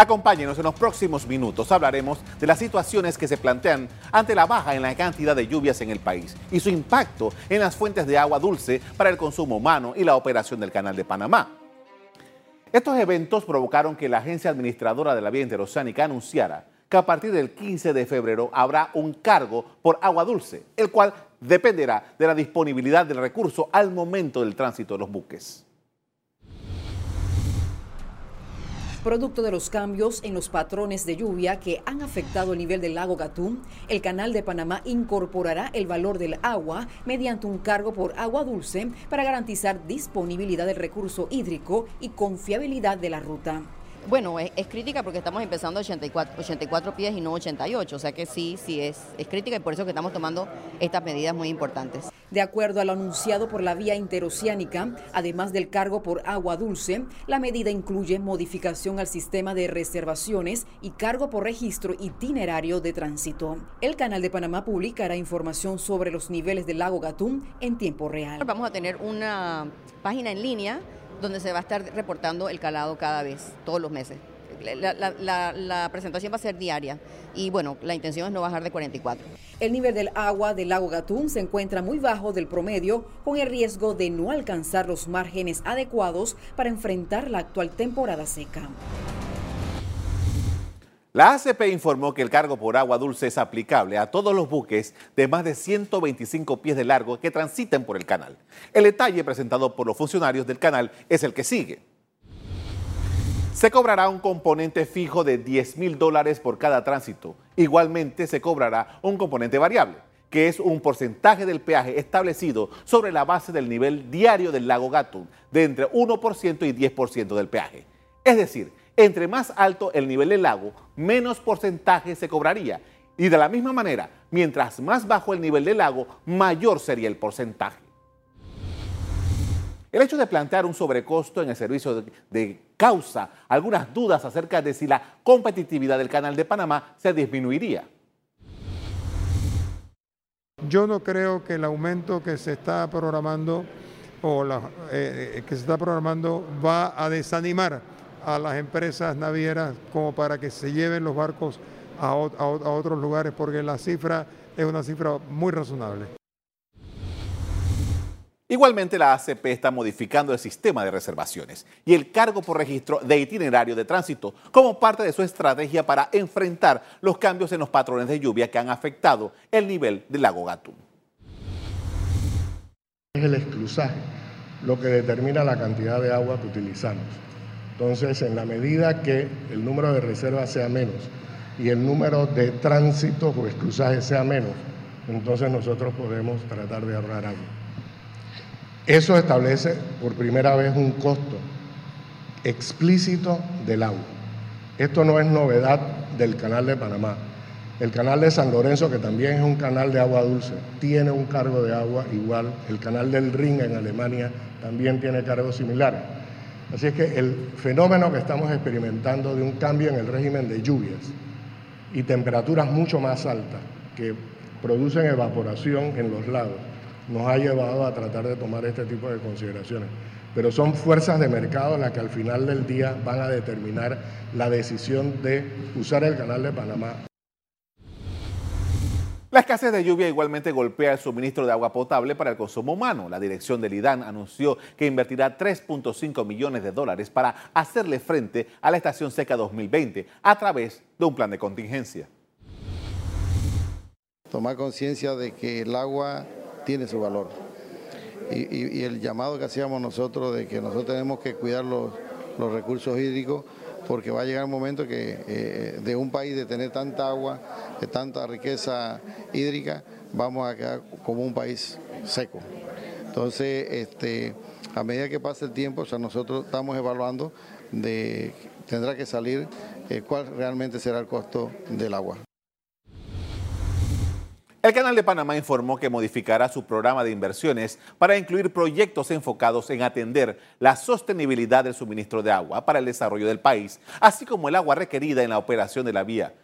Acompáñenos en los próximos minutos. Hablaremos de las situaciones que se plantean ante la baja en la cantidad de lluvias en el país y su impacto en las fuentes de agua dulce para el consumo humano y la operación del Canal de Panamá. Estos eventos provocaron que la agencia administradora de la vía interoceánica anunciara que a partir del 15 de febrero habrá un cargo por agua dulce, el cual dependerá de la disponibilidad del recurso al momento del tránsito de los buques. Producto de los cambios en los patrones de lluvia que han afectado el nivel del lago Gatún, el Canal de Panamá incorporará el valor del agua mediante un cargo por agua dulce para garantizar disponibilidad del recurso hídrico y confiabilidad de la ruta. Bueno, es, crítica porque estamos empezando 84, 84 pies y no 88, o sea que sí, sí es, es crítica y por eso que estamos tomando estas medidas muy importantes. De acuerdo a lo anunciado por la vía interoceánica, además del cargo por agua dulce, la medida incluye modificación al sistema de reservaciones y cargo por registro itinerario de tránsito. El Canal de Panamá publicará información sobre los niveles del lago Gatún en tiempo real. Vamos a tener una página en línea donde se va a estar reportando el calado cada vez, todos los meses. La, presentación va a ser diaria y bueno, la intención es no bajar de 44. El nivel del agua del lago Gatún se encuentra muy bajo del promedio con el riesgo de no alcanzar los márgenes adecuados para enfrentar la actual temporada seca. La ACP informó que el cargo por agua dulce es aplicable a todos los buques de más de 125 pies de largo que transiten por el canal. El detalle presentado por los funcionarios del canal es el que sigue. Se cobrará un componente fijo de 10 mil dólares por cada tránsito. Igualmente se cobrará un componente variable, que es un porcentaje del peaje establecido sobre la base del nivel diario del lago Gatún, de entre 1% y 10% del peaje. Es decir, entre más alto el nivel del lago, menos porcentaje se cobraría. Y de la misma manera, mientras más bajo el nivel del lago, mayor sería el porcentaje. El hecho de plantear un sobrecosto en el servicio de, causa algunas dudas acerca de si la competitividad del canal de Panamá se disminuiría. Yo no creo que el aumento que se está programando o eh, eh, que se está programando va a desanimar a las empresas navieras como para que se lleven los barcos a, otros lugares, porque la cifra es una cifra muy razonable. Igualmente, la ACP está modificando el sistema de reservaciones y el cargo por registro de itinerario de tránsito como parte de su estrategia para enfrentar los cambios en los patrones de lluvia que han afectado el nivel del lago Gatún. Es el exclusaje lo que determina la cantidad de agua que utilizamos. Entonces, en la medida que el número de reservas sea menos y el número de tránsitos o cruzajes sea menos, entonces nosotros podemos tratar de ahorrar agua. Eso establece por primera vez un costo explícito del agua. Esto no es novedad del canal de Panamá. El canal de San Lorenzo, que también es un canal de agua dulce, tiene un cargo de agua igual. El canal del Ring en Alemania también tiene cargos similares. Así es que el fenómeno que estamos experimentando de un cambio en el régimen de lluvias y temperaturas mucho más altas que producen evaporación en los lagos nos ha llevado a tratar de tomar este tipo de consideraciones. Pero son fuerzas de mercado las que al final del día van a determinar la decisión de usar el canal de Panamá la escasez de lluvia igualmente golpea el suministro de agua potable para el consumo humano. La dirección del IDAN anunció que invertirá 3.5 millones de dólares para hacerle frente a la estación seca 2020 a través de un plan de contingencia. Tomar conciencia de que el agua tiene su valor y, el llamado que hacíamos nosotros de que nosotros tenemos que cuidar los, los recursos hídricos porque va a llegar un momento que eh, de un país de tener tanta agua, de tanta riqueza hídrica, vamos a quedar como un país seco. Entonces, este, a medida que pase el tiempo, o nosotros estamos evaluando de tendrá que salir eh, cuál realmente será el costo del agua. El Canal de Panamá informó que modificará su programa de inversiones para incluir proyectos enfocados en atender la sostenibilidad del suministro de agua para el desarrollo del país, así como el agua requerida en la operación de la vía.